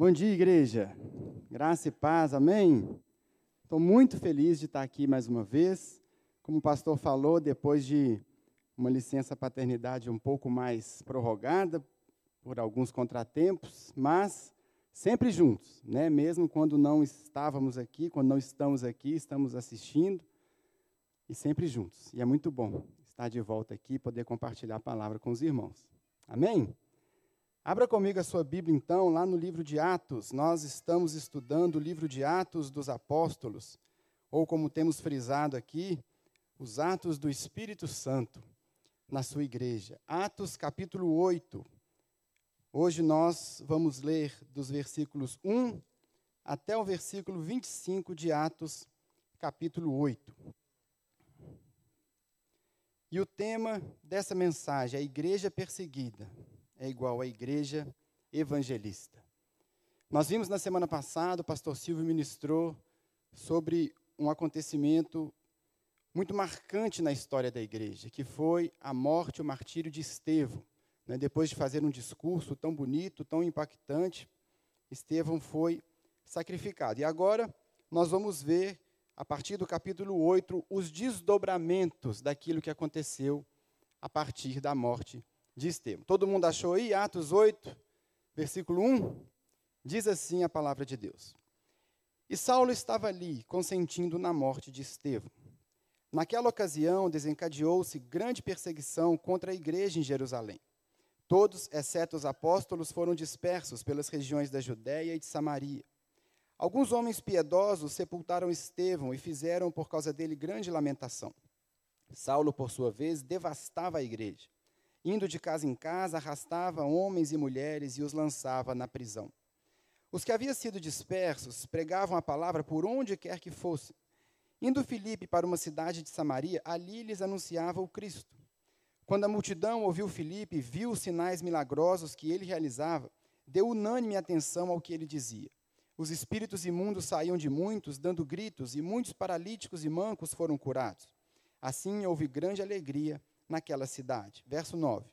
Bom dia, igreja. Graça e paz, amém? Estou muito feliz de estar aqui mais uma vez. Como o pastor falou, depois de uma licença paternidade um pouco mais prorrogada, por alguns contratempos, mas sempre juntos, né? Mesmo quando não estávamos aqui, quando não estamos aqui, estamos assistindo e sempre juntos. E é muito bom estar de volta aqui e poder compartilhar a palavra com os irmãos. Amém? Abra comigo a sua Bíblia, então, lá no livro de Atos. Nós estamos estudando o livro de Atos dos Apóstolos, ou como temos frisado aqui, os Atos do Espírito Santo na sua igreja. Atos, capítulo 8. Hoje nós vamos ler dos versículos 1 até o versículo 25 de Atos, capítulo 8. E o tema dessa mensagem é a igreja perseguida é igual à igreja evangelista. Nós vimos na semana passada, o pastor Silvio ministrou sobre um acontecimento muito marcante na história da igreja, que foi a morte o martírio de Estevão. Né? Depois de fazer um discurso tão bonito, tão impactante, Estevão foi sacrificado. E agora nós vamos ver, a partir do capítulo 8, os desdobramentos daquilo que aconteceu a partir da morte de Estevão. Todo mundo achou aí? Atos 8, versículo 1. Diz assim a palavra de Deus. E Saulo estava ali, consentindo na morte de Estevão. Naquela ocasião, desencadeou-se grande perseguição contra a igreja em Jerusalém. Todos, exceto os apóstolos, foram dispersos pelas regiões da Judéia e de Samaria. Alguns homens piedosos sepultaram Estevão e fizeram por causa dele grande lamentação. Saulo, por sua vez, devastava a igreja Indo de casa em casa, arrastava homens e mulheres e os lançava na prisão. Os que haviam sido dispersos pregavam a palavra por onde quer que fosse. Indo Filipe para uma cidade de Samaria, ali lhes anunciava o Cristo. Quando a multidão ouviu Filipe e viu os sinais milagrosos que ele realizava, deu unânime atenção ao que ele dizia. Os espíritos imundos saíam de muitos, dando gritos, e muitos paralíticos e mancos foram curados. Assim houve grande alegria naquela cidade. Verso 9.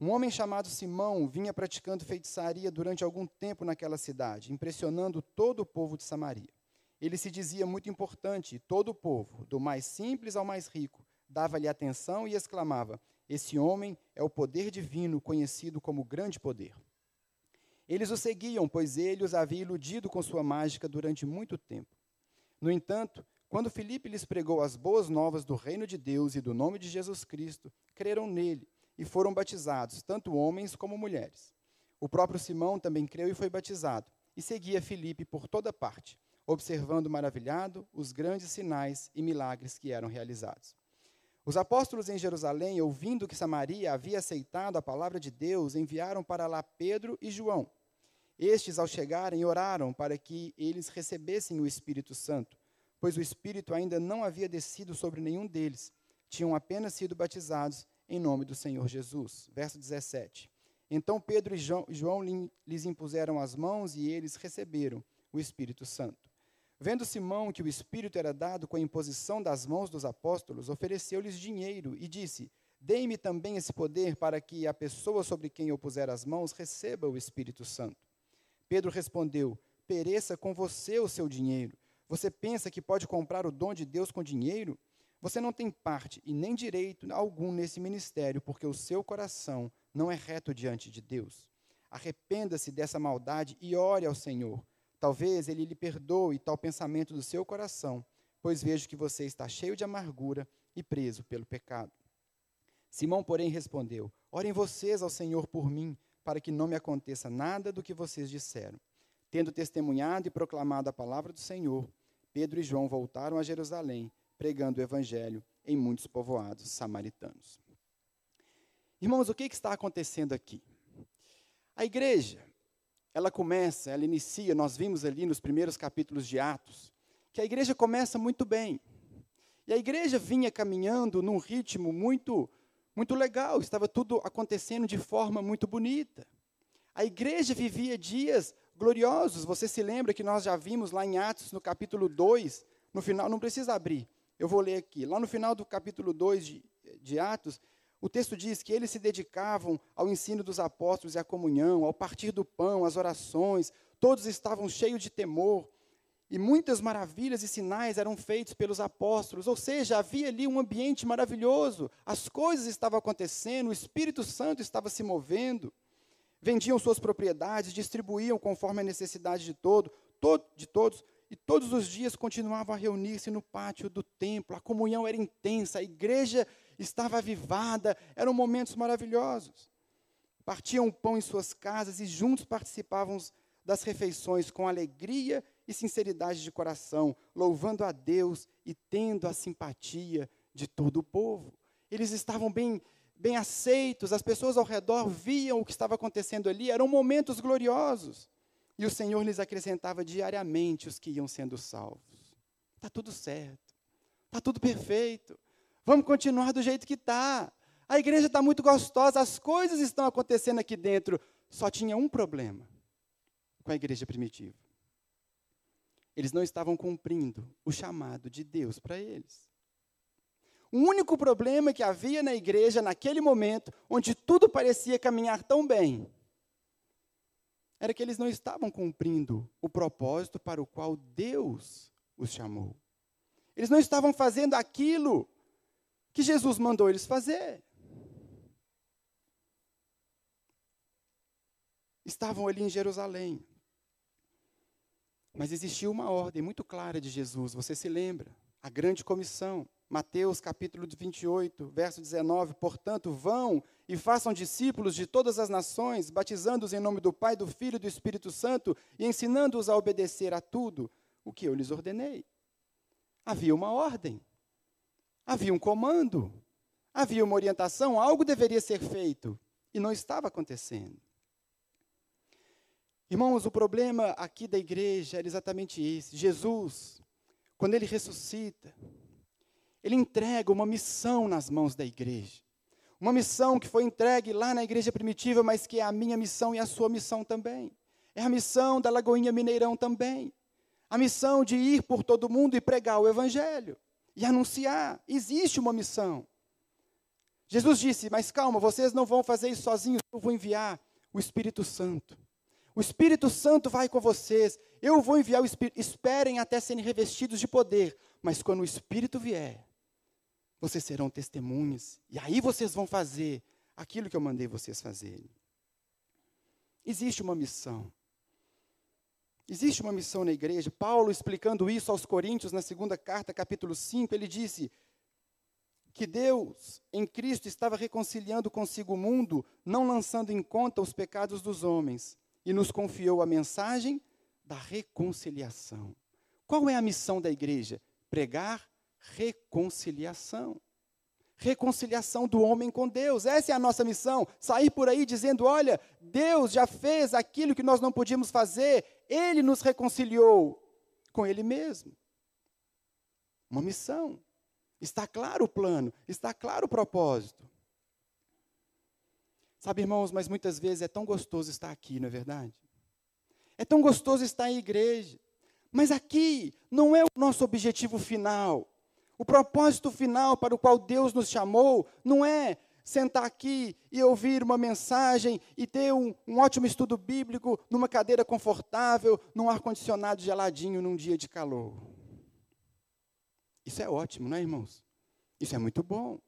Um homem chamado Simão vinha praticando feitiçaria durante algum tempo naquela cidade, impressionando todo o povo de Samaria. Ele se dizia muito importante, e todo o povo, do mais simples ao mais rico, dava-lhe atenção e exclamava: Esse homem é o poder divino, conhecido como grande poder. Eles o seguiam, pois ele os havia iludido com sua mágica durante muito tempo. No entanto, quando Filipe lhes pregou as boas novas do reino de Deus e do nome de Jesus Cristo, creram nele e foram batizados, tanto homens como mulheres. O próprio Simão também creu e foi batizado, e seguia Filipe por toda parte, observando maravilhado os grandes sinais e milagres que eram realizados. Os apóstolos em Jerusalém, ouvindo que Samaria havia aceitado a palavra de Deus, enviaram para lá Pedro e João. Estes, ao chegarem, oraram para que eles recebessem o Espírito Santo pois o Espírito ainda não havia descido sobre nenhum deles, tinham apenas sido batizados em nome do Senhor Jesus. Verso 17. Então Pedro e João lhes impuseram as mãos e eles receberam o Espírito Santo. Vendo Simão que o Espírito era dado com a imposição das mãos dos apóstolos, ofereceu-lhes dinheiro e disse: Dei-me também esse poder para que a pessoa sobre quem eu puser as mãos receba o Espírito Santo. Pedro respondeu: Pereça com você o seu dinheiro você pensa que pode comprar o dom de Deus com dinheiro? Você não tem parte e nem direito algum nesse ministério, porque o seu coração não é reto diante de Deus. Arrependa-se dessa maldade e ore ao Senhor. Talvez ele lhe perdoe tal pensamento do seu coração, pois vejo que você está cheio de amargura e preso pelo pecado. Simão, porém, respondeu: Orem vocês ao Senhor por mim, para que não me aconteça nada do que vocês disseram. Tendo testemunhado e proclamado a palavra do Senhor, Pedro e João voltaram a Jerusalém, pregando o evangelho em muitos povoados samaritanos. Irmãos, o que, está acontecendo aqui? A igreja, ela começa, ela inicia, nós vimos ali nos primeiros capítulos de Atos, que a igreja começa muito bem. E a igreja vinha caminhando num ritmo muito, muito legal, estava tudo acontecendo de forma muito bonita. A igreja vivia dias gloriosos. Você se lembra que nós já vimos lá em Atos, no capítulo 2, no final, não precisa abrir, eu vou ler aqui. Lá no final do capítulo 2 de, de Atos, o texto diz que eles se dedicavam ao ensino dos apóstolos e à comunhão, ao partir do pão, às orações, todos estavam cheios de temor. E muitas maravilhas e sinais eram feitos pelos apóstolos, ou seja, havia ali um ambiente maravilhoso, as coisas estavam acontecendo, o Espírito Santo estava se movendo. Vendiam suas propriedades, distribuíam conforme a necessidade de, todo, todo, de todos, e todos os dias continuavam a reunir-se no pátio do templo. A comunhão era intensa, a igreja estava avivada, eram momentos maravilhosos. Partiam o pão em suas casas e juntos participavam das refeições com alegria e sinceridade de coração, louvando a Deus e tendo a simpatia de todo o povo. Eles estavam bem, bem aceitos, as pessoas ao redor viam o que estava acontecendo ali, eram momentos gloriosos. E o Senhor lhes acrescentava diariamente os que iam sendo salvos. Está tudo certo, está tudo perfeito, vamos continuar do jeito que está. A igreja está muito gostosa, as coisas estão acontecendo aqui dentro. Só tinha um problema com a igreja primitiva. Eles não estavam cumprindo o chamado de Deus para eles. O único problema que havia na igreja naquele momento, onde tudo parecia caminhar tão bem, era que eles não estavam cumprindo o propósito para o qual Deus os chamou. Eles não estavam fazendo aquilo que Jesus mandou eles fazer. Estavam ali em Jerusalém. Mas existia uma ordem muito clara de Jesus, você se lembra? A grande comissão. Mateus capítulo 28, verso 19. Portanto, vão e façam discípulos de todas as nações, batizando-os em nome do Pai, do Filho e do Espírito Santo e ensinando-os a obedecer a tudo o que eu lhes ordenei. Havia uma ordem, havia um comando, havia uma orientação, algo deveria ser feito e não estava acontecendo. Irmãos, o problema aqui da igreja era exatamente esse. Jesus, quando ele ressuscita, ele entrega uma missão nas mãos da igreja. Uma missão que foi entregue lá na igreja primitiva, mas que é a minha missão e a sua missão também. É a missão da Lagoinha Mineirão também. A missão de ir por todo mundo e pregar o evangelho e anunciar. Existe uma missão. Jesus disse: Mas calma, vocês não vão fazer isso sozinhos, eu vou enviar o Espírito Santo. O Espírito Santo vai com vocês. Eu vou enviar o Espírito. Esperem até serem revestidos de poder. Mas quando o Espírito vier, vocês serão testemunhas. E aí vocês vão fazer aquilo que eu mandei vocês fazerem. Existe uma missão. Existe uma missão na igreja. Paulo, explicando isso aos Coríntios, na segunda carta, capítulo 5, ele disse que Deus, em Cristo, estava reconciliando consigo o mundo, não lançando em conta os pecados dos homens e nos confiou a mensagem da reconciliação. Qual é a missão da igreja? Pregar reconciliação. Reconciliação do homem com Deus. Essa é a nossa missão. Sair por aí dizendo: olha, Deus já fez aquilo que nós não podíamos fazer, Ele nos reconciliou com Ele mesmo. Uma missão. Está claro o plano, está claro o propósito. Sabe, irmãos, mas muitas vezes é tão gostoso estar aqui, não é verdade? É tão gostoso estar em igreja. Mas aqui não é o nosso objetivo final. O propósito final para o qual Deus nos chamou não é sentar aqui e ouvir uma mensagem e ter um, um ótimo estudo bíblico numa cadeira confortável, num ar-condicionado geladinho num dia de calor. Isso é ótimo, não é, irmãos? Isso é muito bom.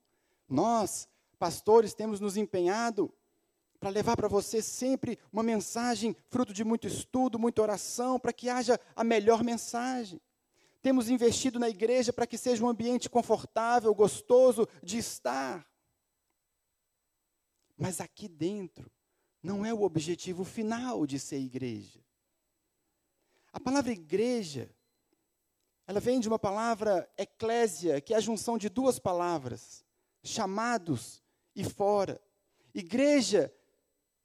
Nós, pastores, temos nos empenhado para levar para você sempre uma mensagem fruto de muito estudo, muita oração, para que haja a melhor mensagem. Temos investido na igreja para que seja um ambiente confortável, gostoso de estar. Mas aqui dentro não é o objetivo final de ser igreja. A palavra igreja, ela vem de uma palavra eclésia, que é a junção de duas palavras, chamados e fora. Igreja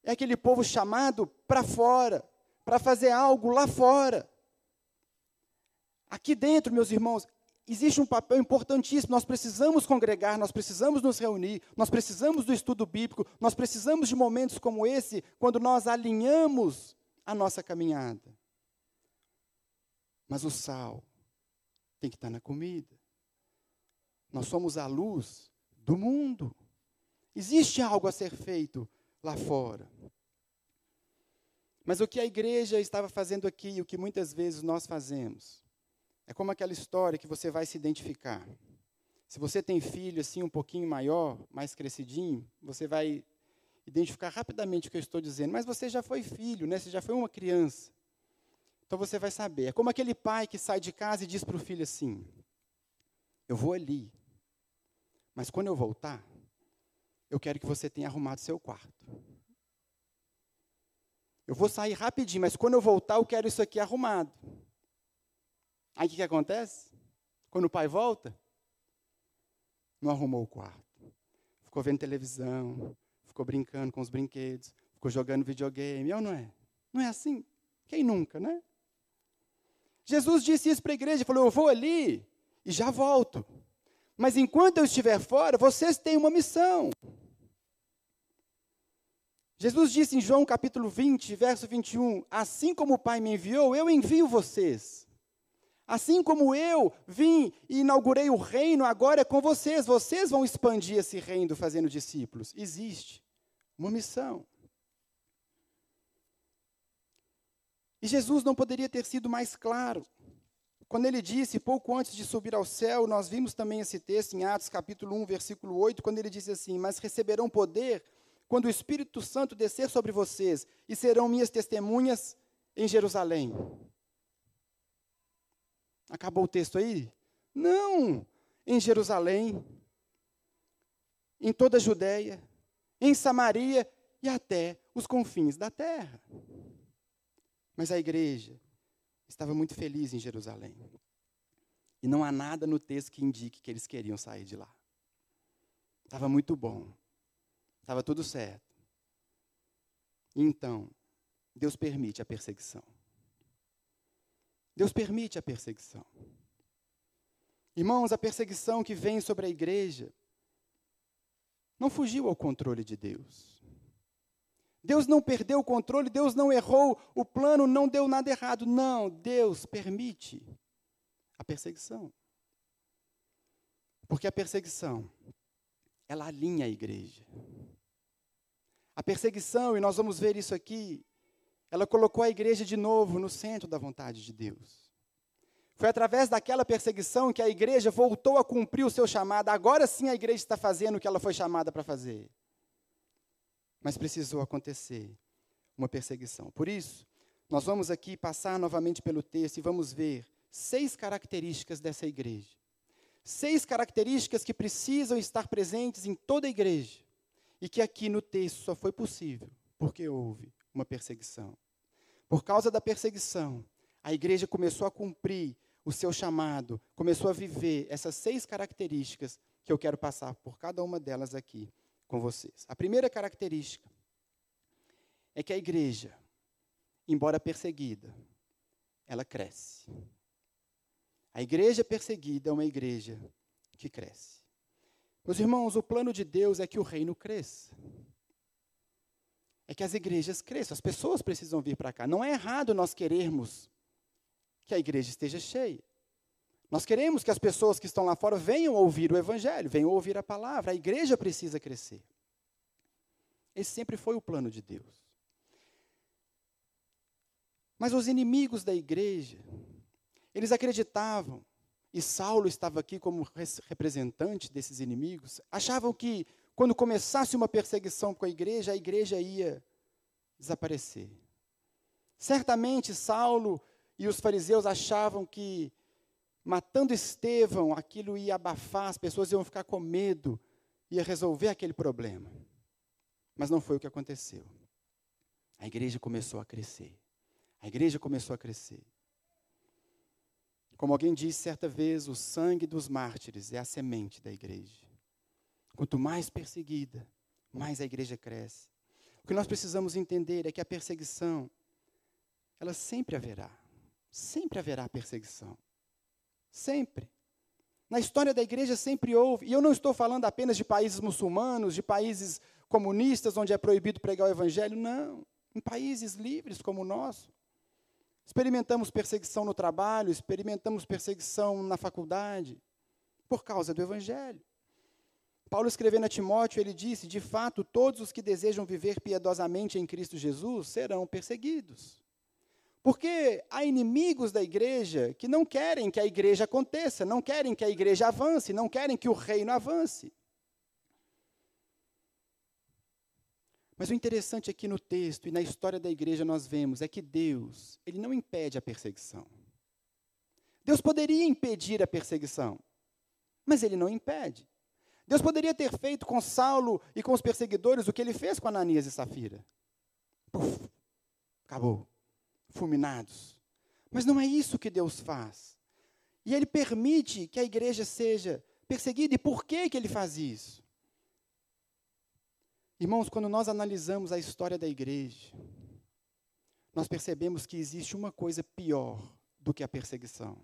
é aquele povo chamado para fora, para fazer algo lá fora. Aqui dentro, meus irmãos, existe um papel importantíssimo. Nós precisamos congregar, nós precisamos nos reunir, nós precisamos do estudo bíblico, nós precisamos de momentos como esse, quando nós alinhamos a nossa caminhada. Mas o sal tem que estar na comida. Nós somos a luz do mundo. Existe algo a ser feito lá fora. Mas o que a igreja estava fazendo aqui, o que muitas vezes nós fazemos, é como aquela história que você vai se identificar. Se você tem filho assim um pouquinho maior, mais crescidinho, você vai identificar rapidamente o que eu estou dizendo. Mas você já foi filho, né? Você já foi uma criança. Então você vai saber. É como aquele pai que sai de casa e diz para o filho assim: Eu vou ali, mas quando eu voltar, eu quero que você tenha arrumado seu quarto. Eu vou sair rapidinho, mas quando eu voltar, eu quero isso aqui arrumado. Aí o que, que acontece? Quando o pai volta, não arrumou o quarto. Ficou vendo televisão, ficou brincando com os brinquedos, ficou jogando videogame. Ou não é? Não é assim? Quem nunca, né? Jesus disse isso para a igreja, falou: Eu vou ali e já volto. Mas enquanto eu estiver fora, vocês têm uma missão. Jesus disse em João capítulo 20, verso 21, assim como o Pai me enviou, eu envio vocês. Assim como eu vim e inaugurei o reino, agora é com vocês. Vocês vão expandir esse reino fazendo discípulos. Existe uma missão. E Jesus não poderia ter sido mais claro. Quando ele disse, pouco antes de subir ao céu, nós vimos também esse texto em Atos capítulo 1, versículo 8, quando ele disse assim: Mas receberão poder quando o Espírito Santo descer sobre vocês, e serão minhas testemunhas em Jerusalém. Acabou o texto aí? Não! Em Jerusalém, em toda a Judéia, em Samaria e até os confins da terra. Mas a igreja estava muito feliz em Jerusalém. E não há nada no texto que indique que eles queriam sair de lá. Estava muito bom. Estava tudo certo. Então, Deus permite a perseguição. Deus permite a perseguição. Irmãos, a perseguição que vem sobre a igreja não fugiu ao controle de Deus. Deus não perdeu o controle, Deus não errou, o plano não deu nada errado. Não, Deus permite a perseguição. Porque a perseguição, ela alinha a igreja. A perseguição, e nós vamos ver isso aqui, ela colocou a igreja de novo no centro da vontade de Deus. Foi através daquela perseguição que a igreja voltou a cumprir o seu chamado. Agora sim a igreja está fazendo o que ela foi chamada para fazer. Mas precisou acontecer uma perseguição. Por isso, nós vamos aqui passar novamente pelo texto e vamos ver seis características dessa igreja. Seis características que precisam estar presentes em toda a igreja e que aqui no texto só foi possível porque houve uma perseguição. Por causa da perseguição, a igreja começou a cumprir o seu chamado, começou a viver essas seis características que eu quero passar por cada uma delas aqui com vocês. A primeira característica é que a igreja, embora perseguida, ela cresce. A igreja perseguida é uma igreja que cresce. Meus irmãos, o plano de Deus é que o reino cresça. É que as igrejas cresçam, as pessoas precisam vir para cá. Não é errado nós querermos que a igreja esteja cheia. Nós queremos que as pessoas que estão lá fora venham ouvir o evangelho, venham ouvir a palavra. A igreja precisa crescer. Esse sempre foi o plano de Deus. Mas os inimigos da igreja, eles acreditavam e Saulo estava aqui como representante desses inimigos, achavam que quando começasse uma perseguição com a igreja, a igreja ia desaparecer. Certamente Saulo e os fariseus achavam que matando Estevão, aquilo ia abafar, as pessoas iam ficar com medo, ia resolver aquele problema. Mas não foi o que aconteceu. A igreja começou a crescer. A igreja começou a crescer. Como alguém disse certa vez, o sangue dos mártires é a semente da igreja. Quanto mais perseguida, mais a igreja cresce. O que nós precisamos entender é que a perseguição, ela sempre haverá. Sempre haverá perseguição. Sempre. Na história da igreja sempre houve. E eu não estou falando apenas de países muçulmanos, de países comunistas onde é proibido pregar o evangelho. Não. Em países livres como o nosso. Experimentamos perseguição no trabalho, experimentamos perseguição na faculdade, por causa do Evangelho. Paulo escrevendo a Timóteo, ele disse: De fato, todos os que desejam viver piedosamente em Cristo Jesus serão perseguidos. Porque há inimigos da igreja que não querem que a igreja aconteça, não querem que a igreja avance, não querem que o reino avance. Mas o interessante aqui no texto e na história da igreja nós vemos é que Deus, ele não impede a perseguição. Deus poderia impedir a perseguição, mas ele não impede. Deus poderia ter feito com Saulo e com os perseguidores o que ele fez com Ananias e Safira. Puf, acabou. Fulminados. Mas não é isso que Deus faz. E ele permite que a igreja seja perseguida. E por que, que ele faz isso? Irmãos, quando nós analisamos a história da igreja, nós percebemos que existe uma coisa pior do que a perseguição: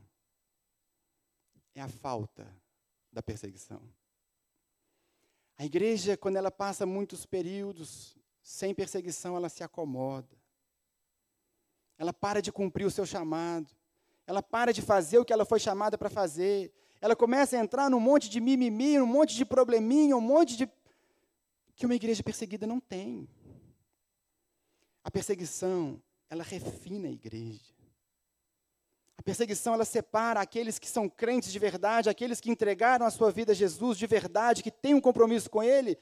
é a falta da perseguição. A igreja, quando ela passa muitos períodos sem perseguição, ela se acomoda. Ela para de cumprir o seu chamado. Ela para de fazer o que ela foi chamada para fazer. Ela começa a entrar num monte de mimimi, num monte de probleminha, um monte de. que uma igreja perseguida não tem. A perseguição, ela refina a igreja. Perseguição ela separa aqueles que são crentes de verdade, aqueles que entregaram a sua vida a Jesus de verdade, que têm um compromisso com Ele,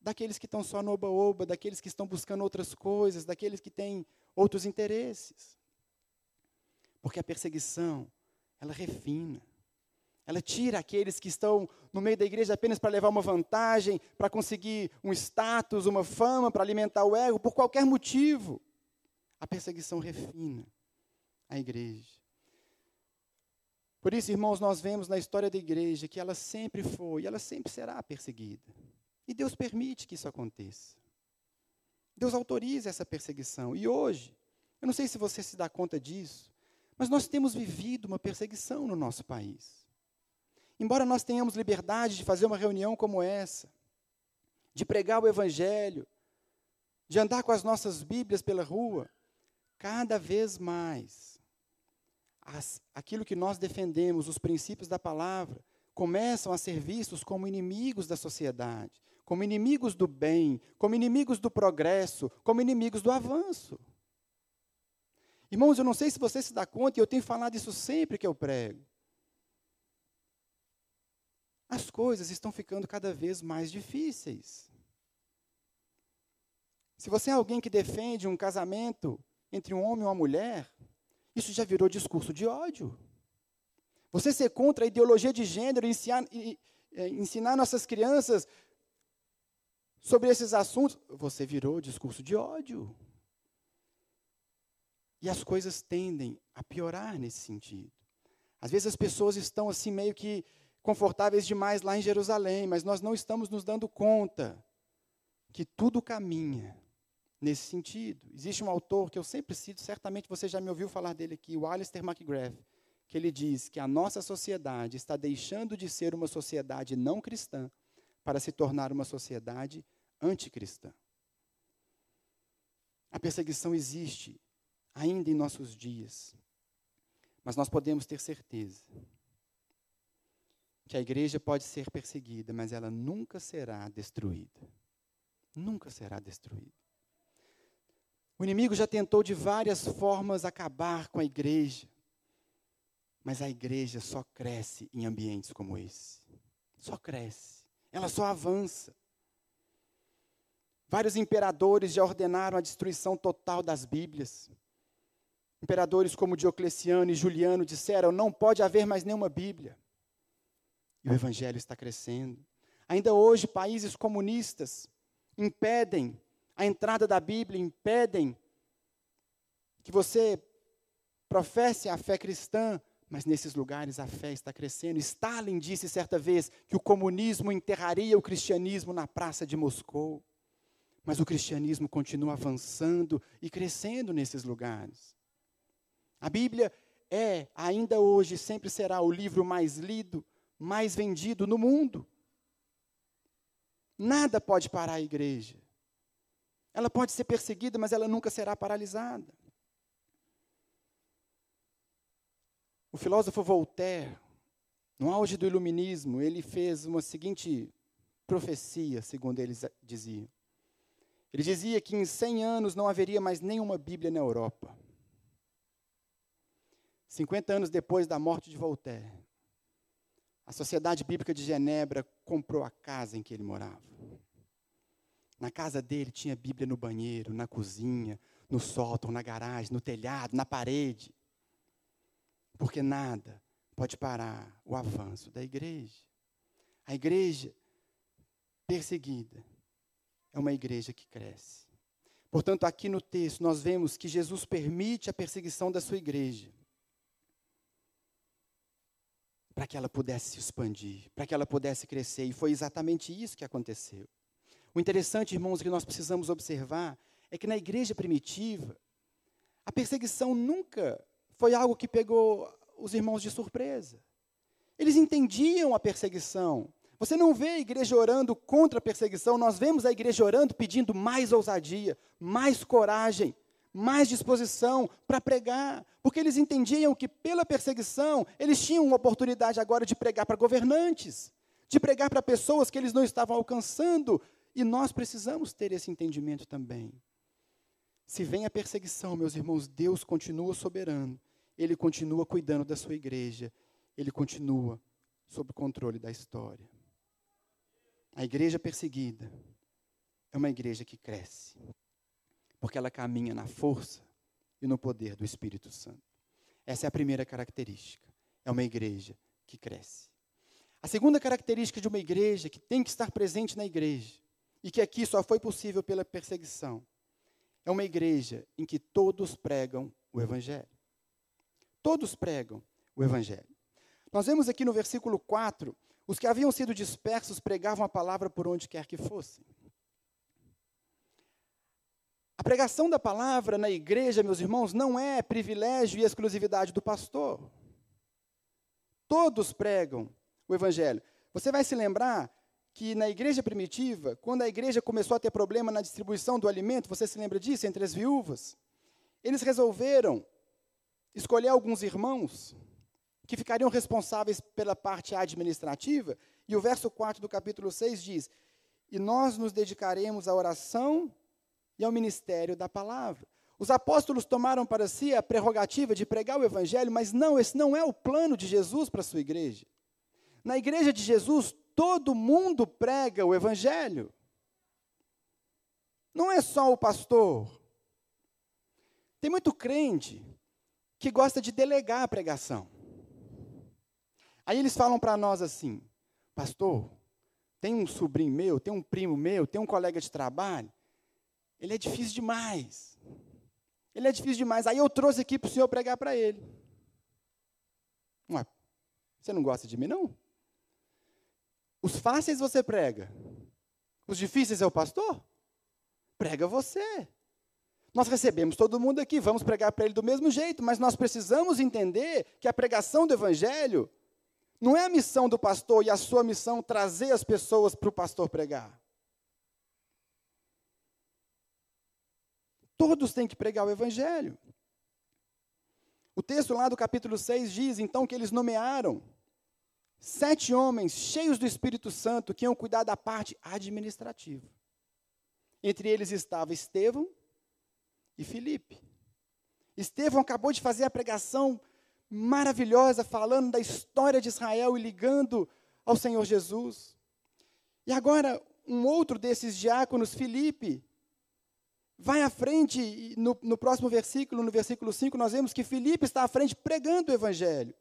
daqueles que estão só no oba-oba, daqueles que estão buscando outras coisas, daqueles que têm outros interesses. Porque a perseguição, ela refina. Ela tira aqueles que estão no meio da igreja apenas para levar uma vantagem, para conseguir um status, uma fama, para alimentar o ego, por qualquer motivo. A perseguição refina a igreja. Por isso, irmãos, nós vemos na história da igreja que ela sempre foi e ela sempre será perseguida. E Deus permite que isso aconteça. Deus autoriza essa perseguição. E hoje, eu não sei se você se dá conta disso, mas nós temos vivido uma perseguição no nosso país. Embora nós tenhamos liberdade de fazer uma reunião como essa, de pregar o Evangelho, de andar com as nossas Bíblias pela rua, cada vez mais as, aquilo que nós defendemos, os princípios da palavra, começam a ser vistos como inimigos da sociedade, como inimigos do bem, como inimigos do progresso, como inimigos do avanço. Irmãos, eu não sei se você se dá conta, e eu tenho falado isso sempre que eu prego. As coisas estão ficando cada vez mais difíceis. Se você é alguém que defende um casamento entre um homem e uma mulher, isso já virou discurso de ódio. Você ser contra a ideologia de gênero, ensinar, é, ensinar nossas crianças sobre esses assuntos, você virou discurso de ódio. E as coisas tendem a piorar nesse sentido. Às vezes as pessoas estão assim meio que confortáveis demais lá em Jerusalém, mas nós não estamos nos dando conta que tudo caminha nesse sentido. Existe um autor que eu sempre cito, certamente você já me ouviu falar dele aqui, o Alistair McGrath, que ele diz que a nossa sociedade está deixando de ser uma sociedade não cristã para se tornar uma sociedade anticristã. A perseguição existe ainda em nossos dias, mas nós podemos ter certeza que a igreja pode ser perseguida, mas ela nunca será destruída. Nunca será destruída. O inimigo já tentou de várias formas acabar com a igreja, mas a igreja só cresce em ambientes como esse. Só cresce. Ela só avança. Vários imperadores já ordenaram a destruição total das Bíblias. Imperadores como Diocleciano e Juliano disseram: não pode haver mais nenhuma Bíblia. E o Evangelho está crescendo. Ainda hoje, países comunistas impedem a entrada da Bíblia, impedem que você professe a fé cristã, mas nesses lugares a fé está crescendo. Stalin disse certa vez que o comunismo enterraria o cristianismo na praça de Moscou. Mas o cristianismo continua avançando e crescendo nesses lugares. A Bíblia é, ainda hoje, sempre será o livro mais lido, mais vendido no mundo. Nada pode parar a igreja. Ela pode ser perseguida, mas ela nunca será paralisada. O filósofo Voltaire, no auge do iluminismo, ele fez uma seguinte profecia, segundo eles diziam. Ele dizia que em 100 anos não haveria mais nenhuma Bíblia na Europa. 50 anos depois da morte de Voltaire, a Sociedade Bíblica de Genebra comprou a casa em que ele morava. Na casa dele tinha Bíblia no banheiro, na cozinha, no sótão, na garagem, no telhado, na parede. Porque nada pode parar o avanço da igreja. A igreja perseguida é uma igreja que cresce. Portanto, aqui no texto, nós vemos que Jesus permite a perseguição da sua igreja para que ela pudesse se expandir, para que ela pudesse crescer, e foi exatamente isso que aconteceu. O interessante, irmãos, que nós precisamos observar é que na igreja primitiva, a perseguição nunca foi algo que pegou os irmãos de surpresa. Eles entendiam a perseguição, você não vê a igreja orando contra a perseguição, nós vemos a igreja orando pedindo mais ousadia, mais coragem, mais disposição para pregar, porque eles entendiam que pela perseguição eles tinham uma oportunidade agora de pregar para governantes, de pregar para pessoas que eles não estavam alcançando, e nós precisamos ter esse entendimento também. Se vem a perseguição, meus irmãos, Deus continua soberano, Ele continua cuidando da sua igreja, Ele continua sob o controle da história. A igreja perseguida é uma igreja que cresce, porque ela caminha na força e no poder do Espírito Santo. Essa é a primeira característica. É uma igreja que cresce. A segunda característica de uma igreja que tem que estar presente na igreja, e que aqui só foi possível pela perseguição, é uma igreja em que todos pregam o Evangelho. Todos pregam o Evangelho. Nós vemos aqui no versículo 4 os que haviam sido dispersos pregavam a palavra por onde quer que fossem. A pregação da palavra na igreja, meus irmãos, não é privilégio e exclusividade do pastor. Todos pregam o evangelho. Você vai se lembrar que na igreja primitiva, quando a igreja começou a ter problema na distribuição do alimento, você se lembra disso, entre as viúvas? Eles resolveram escolher alguns irmãos que ficariam responsáveis pela parte administrativa. E o verso 4 do capítulo 6 diz: E nós nos dedicaremos à oração e ao ministério da palavra. Os apóstolos tomaram para si a prerrogativa de pregar o evangelho, mas não, esse não é o plano de Jesus para a sua igreja. Na igreja de Jesus, todo mundo prega o evangelho. Não é só o pastor. Tem muito crente que gosta de delegar a pregação. Aí eles falam para nós assim: Pastor, tem um sobrinho meu, tem um primo meu, tem um colega de trabalho. Ele é difícil demais. Ele é difícil demais. Aí eu trouxe aqui para o senhor pregar para ele. Ué, você não gosta de mim, não? Os fáceis você prega. Os difíceis é o pastor? Prega você. Nós recebemos todo mundo aqui, vamos pregar para ele do mesmo jeito, mas nós precisamos entender que a pregação do evangelho não é a missão do pastor e a sua missão trazer as pessoas para o pastor pregar. Todos têm que pregar o evangelho. O texto lá do capítulo 6 diz então que eles nomearam sete homens cheios do Espírito Santo que iam cuidar da parte administrativa. Entre eles estava Estevão e Filipe. Estevão acabou de fazer a pregação maravilhosa, falando da história de Israel e ligando ao Senhor Jesus. E agora, um outro desses diáconos, Filipe, vai à frente, no, no próximo versículo, no versículo 5, nós vemos que Filipe está à frente pregando o Evangelho.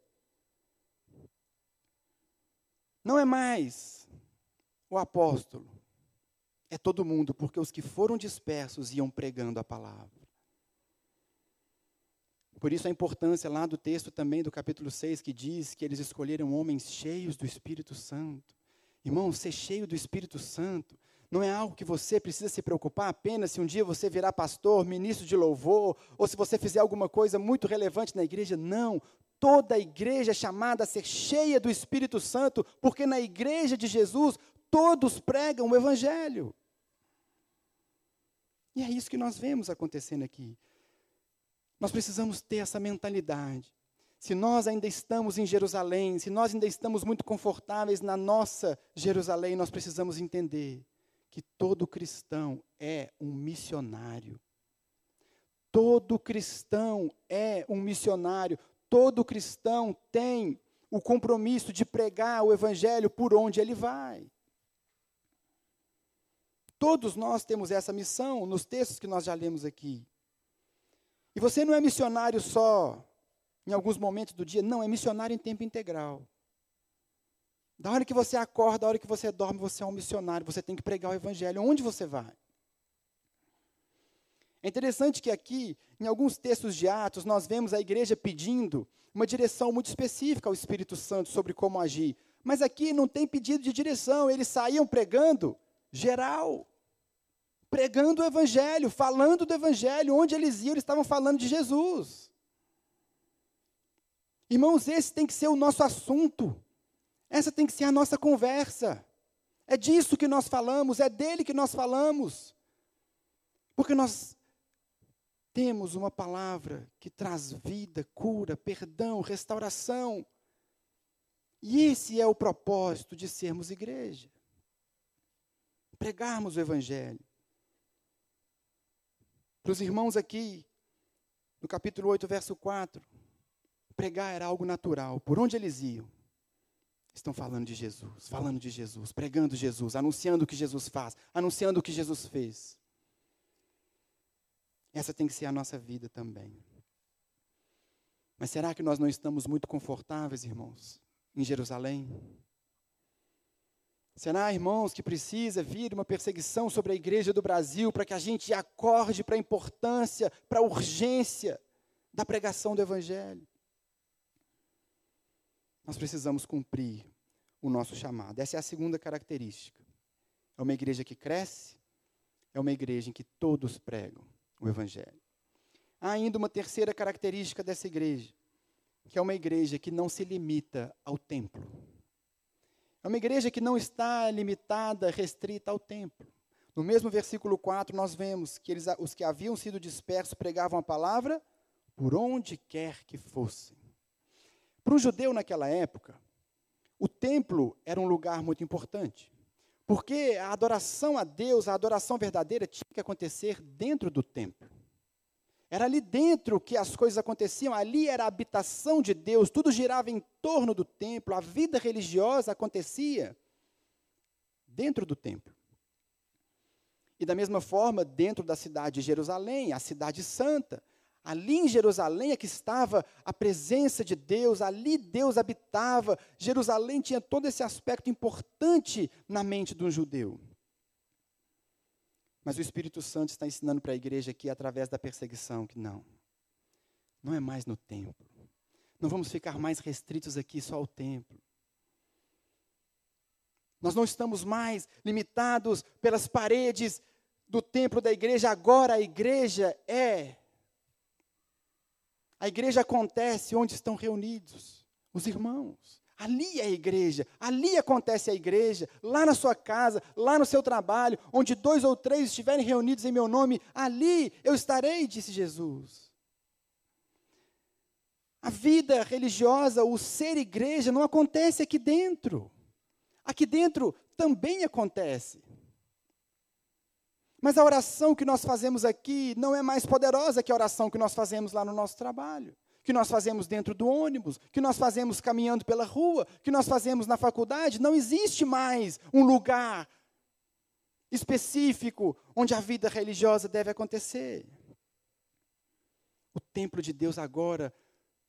Não é mais o apóstolo, é todo mundo, porque os que foram dispersos iam pregando a palavra. Por isso a importância lá do texto também do capítulo 6, que diz que eles escolheram homens cheios do Espírito Santo. Irmão, ser cheio do Espírito Santo não é algo que você precisa se preocupar apenas se um dia você virar pastor, ministro de louvor, ou se você fizer alguma coisa muito relevante na igreja. Não. Toda a igreja é chamada a ser cheia do Espírito Santo, porque na igreja de Jesus todos pregam o Evangelho. E é isso que nós vemos acontecendo aqui. Nós precisamos ter essa mentalidade se nós ainda estamos em Jerusalém, se nós ainda estamos muito confortáveis na nossa Jerusalém, nós precisamos entender que todo cristão é um missionário. Todo cristão é um missionário. Todo cristão tem o compromisso de pregar o evangelho por onde ele vai. Todos nós temos essa missão nos textos que nós já lemos aqui. E você não é missionário só em alguns momentos do dia, não, é missionário em tempo integral. Da hora que você acorda, da hora que você dorme, você é um missionário, você tem que pregar o evangelho onde você vai. É interessante que aqui, em alguns textos de Atos, nós vemos a igreja pedindo uma direção muito específica ao Espírito Santo sobre como agir. Mas aqui não tem pedido de direção, eles saíam pregando geral. Pregando o Evangelho, falando do Evangelho, onde eles iam, eles estavam falando de Jesus. Irmãos, esse tem que ser o nosso assunto, essa tem que ser a nossa conversa. É disso que nós falamos, é dele que nós falamos. Porque nós temos uma palavra que traz vida, cura, perdão, restauração. E esse é o propósito de sermos igreja. Pregarmos o Evangelho. Para os irmãos aqui, no capítulo 8, verso 4, pregar era algo natural. Por onde eles iam? Estão falando de Jesus, falando de Jesus, pregando Jesus, anunciando o que Jesus faz, anunciando o que Jesus fez. Essa tem que ser a nossa vida também. Mas será que nós não estamos muito confortáveis, irmãos, em Jerusalém? Será, irmãos, que precisa vir uma perseguição sobre a igreja do Brasil para que a gente acorde para a importância, para a urgência da pregação do Evangelho? Nós precisamos cumprir o nosso chamado. Essa é a segunda característica. É uma igreja que cresce, é uma igreja em que todos pregam o Evangelho. Há ainda uma terceira característica dessa igreja, que é uma igreja que não se limita ao templo. É uma igreja que não está limitada, restrita ao templo. No mesmo versículo 4, nós vemos que eles, os que haviam sido dispersos pregavam a palavra por onde quer que fossem. Para o judeu naquela época, o templo era um lugar muito importante. Porque a adoração a Deus, a adoração verdadeira, tinha que acontecer dentro do templo. Era ali dentro que as coisas aconteciam, ali era a habitação de Deus, tudo girava em torno do templo, a vida religiosa acontecia dentro do templo. E da mesma forma, dentro da cidade de Jerusalém, a cidade santa, Ali em Jerusalém é que estava a presença de Deus, ali Deus habitava. Jerusalém tinha todo esse aspecto importante na mente de um judeu. Mas o Espírito Santo está ensinando para a igreja aqui, através da perseguição, que não. Não é mais no templo. Não vamos ficar mais restritos aqui só ao templo. Nós não estamos mais limitados pelas paredes do templo da igreja, agora a igreja é a igreja acontece onde estão reunidos os irmãos. Ali é a igreja, ali acontece a igreja, lá na sua casa, lá no seu trabalho, onde dois ou três estiverem reunidos em meu nome, ali eu estarei, disse Jesus. A vida religiosa, o ser igreja, não acontece aqui dentro. Aqui dentro também acontece. Mas a oração que nós fazemos aqui não é mais poderosa que a oração que nós fazemos lá no nosso trabalho, que nós fazemos dentro do ônibus, que nós fazemos caminhando pela rua, que nós fazemos na faculdade. Não existe mais um lugar específico onde a vida religiosa deve acontecer. O templo de Deus agora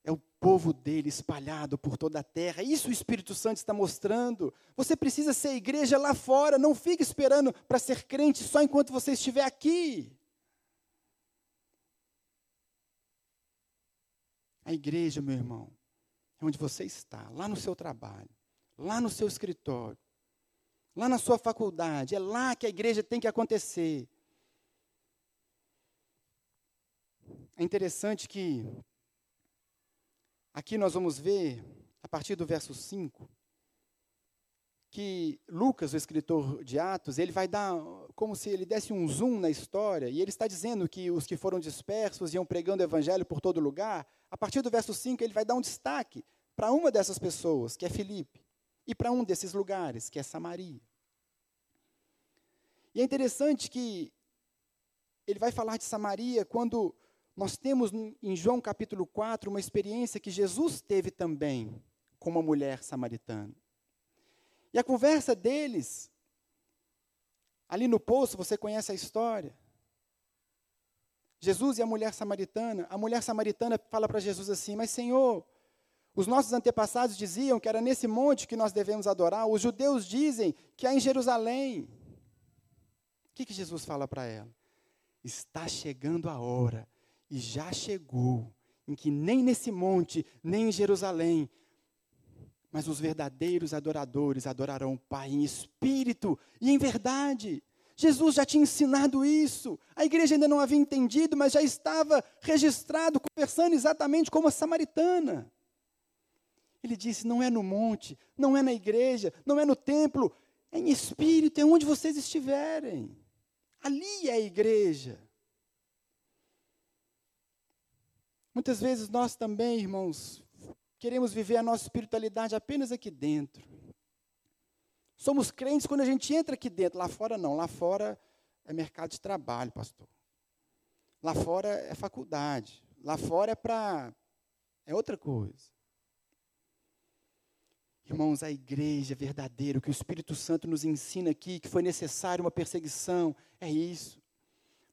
é o povo dele espalhado por toda a terra. Isso o Espírito Santo está mostrando. Você precisa ser igreja lá fora. Não fique esperando para ser crente só enquanto você estiver aqui. A igreja, meu irmão, é onde você está, lá no seu trabalho, lá no seu escritório, lá na sua faculdade. É lá que a igreja tem que acontecer. É interessante que Aqui nós vamos ver, a partir do verso 5, que Lucas, o escritor de Atos, ele vai dar como se ele desse um zoom na história, e ele está dizendo que os que foram dispersos iam pregando o evangelho por todo lugar. A partir do verso 5, ele vai dar um destaque para uma dessas pessoas, que é Filipe, e para um desses lugares, que é Samaria. E é interessante que ele vai falar de Samaria quando nós temos em João capítulo 4 uma experiência que Jesus teve também com uma mulher samaritana. E a conversa deles, ali no poço, você conhece a história. Jesus e a mulher samaritana. A mulher samaritana fala para Jesus assim: Mas Senhor, os nossos antepassados diziam que era nesse monte que nós devemos adorar. Os judeus dizem que é em Jerusalém. O que, que Jesus fala para ela? Está chegando a hora, e já chegou, em que nem nesse monte, nem em Jerusalém, mas os verdadeiros adoradores adorarão o Pai em espírito e em verdade. Jesus já tinha ensinado isso. A igreja ainda não havia entendido, mas já estava registrado, conversando exatamente como a samaritana. Ele disse: não é no monte, não é na igreja, não é no templo, é em espírito, é onde vocês estiverem. Ali é a igreja. Muitas vezes nós também, irmãos, queremos viver a nossa espiritualidade apenas aqui dentro. Somos crentes quando a gente entra aqui dentro, lá fora não, lá fora é mercado de trabalho, pastor. Lá fora é faculdade, lá fora é para é outra coisa. Irmãos, a igreja verdadeira, o que o Espírito Santo nos ensina aqui, que foi necessário uma perseguição, é isso.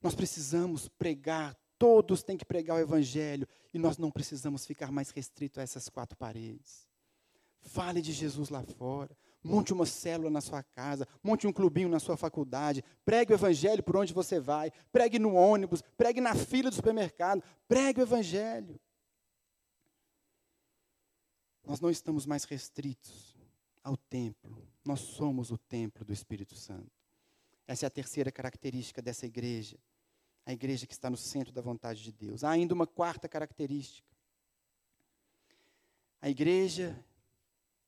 Nós precisamos pregar Todos têm que pregar o Evangelho e nós não precisamos ficar mais restritos a essas quatro paredes. Fale de Jesus lá fora. Monte uma célula na sua casa, monte um clubinho na sua faculdade, pregue o evangelho por onde você vai, pregue no ônibus, pregue na fila do supermercado, pregue o evangelho. Nós não estamos mais restritos ao templo, nós somos o templo do Espírito Santo. Essa é a terceira característica dessa igreja a igreja que está no centro da vontade de Deus. Há ainda uma quarta característica. A igreja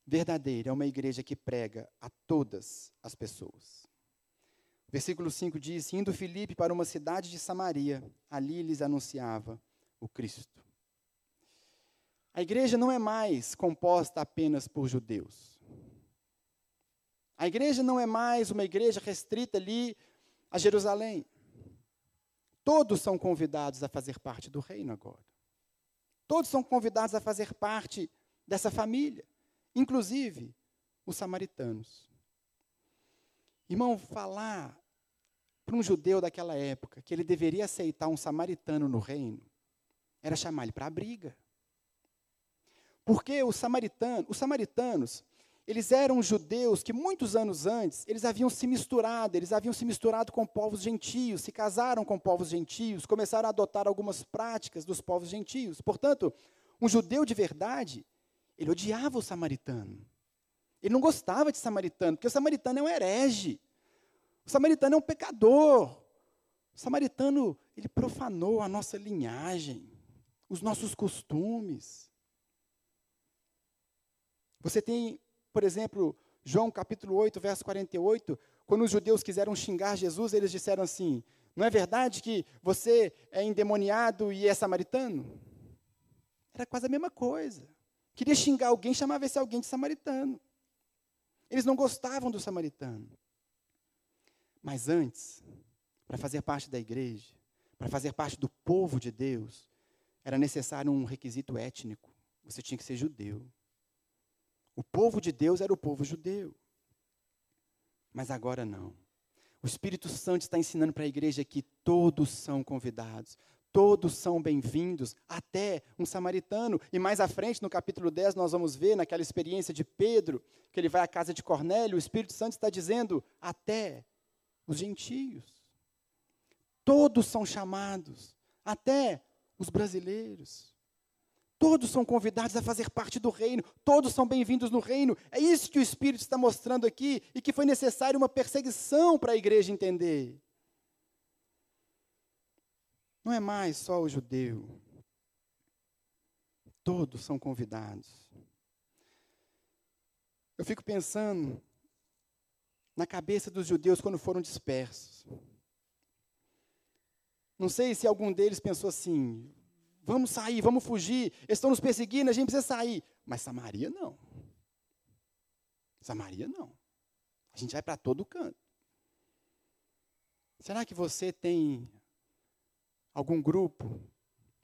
verdadeira é uma igreja que prega a todas as pessoas. Versículo 5 diz: Indo Filipe para uma cidade de Samaria, ali lhes anunciava o Cristo. A igreja não é mais composta apenas por judeus. A igreja não é mais uma igreja restrita ali a Jerusalém. Todos são convidados a fazer parte do reino agora. Todos são convidados a fazer parte dessa família, inclusive os samaritanos. Irmão, falar para um judeu daquela época que ele deveria aceitar um samaritano no reino era chamar ele para a briga. Porque os samaritanos, os samaritanos eles eram judeus que muitos anos antes, eles haviam se misturado, eles haviam se misturado com povos gentios, se casaram com povos gentios, começaram a adotar algumas práticas dos povos gentios. Portanto, um judeu de verdade, ele odiava o samaritano. Ele não gostava de samaritano, porque o samaritano é um herege. O samaritano é um pecador. O samaritano, ele profanou a nossa linhagem, os nossos costumes. Você tem por exemplo, João capítulo 8, verso 48, quando os judeus quiseram xingar Jesus, eles disseram assim: Não é verdade que você é endemoniado e é samaritano? Era quase a mesma coisa. Queria xingar alguém, chamava esse alguém de samaritano. Eles não gostavam do samaritano. Mas antes, para fazer parte da igreja, para fazer parte do povo de Deus, era necessário um requisito étnico. Você tinha que ser judeu. O povo de Deus era o povo judeu. Mas agora não. O Espírito Santo está ensinando para a igreja que todos são convidados, todos são bem-vindos, até um samaritano. E mais à frente, no capítulo 10, nós vamos ver, naquela experiência de Pedro, que ele vai à casa de Cornélio, o Espírito Santo está dizendo, até os gentios. Todos são chamados, até os brasileiros. Todos são convidados a fazer parte do reino, todos são bem-vindos no reino. É isso que o Espírito está mostrando aqui e que foi necessário uma perseguição para a igreja entender. Não é mais só o judeu. Todos são convidados. Eu fico pensando na cabeça dos judeus quando foram dispersos. Não sei se algum deles pensou assim: vamos sair, vamos fugir, estão nos perseguindo, a gente precisa sair. Mas Samaria não. Samaria não. A gente vai para todo canto. Será que você tem algum grupo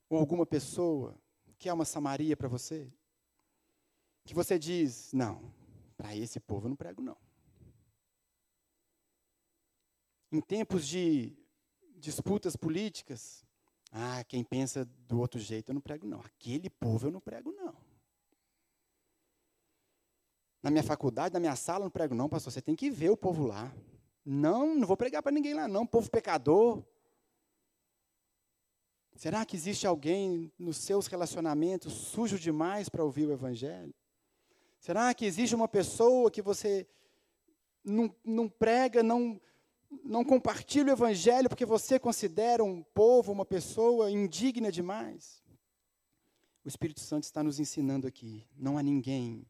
ou alguma pessoa que é uma Samaria para você? Que você diz: não, para esse povo eu não prego, não. Em tempos de disputas políticas, ah, quem pensa do outro jeito eu não prego, não. Aquele povo eu não prego, não. Na minha faculdade, na minha sala, eu não prego, não, pastor. Você tem que ver o povo lá. Não, não vou pregar para ninguém lá, não. Povo pecador. Será que existe alguém nos seus relacionamentos sujo demais para ouvir o Evangelho? Será que existe uma pessoa que você não, não prega, não, não compartilha o evangelho porque você considera um povo, uma pessoa indigna demais. O Espírito Santo está nos ensinando aqui: não há ninguém,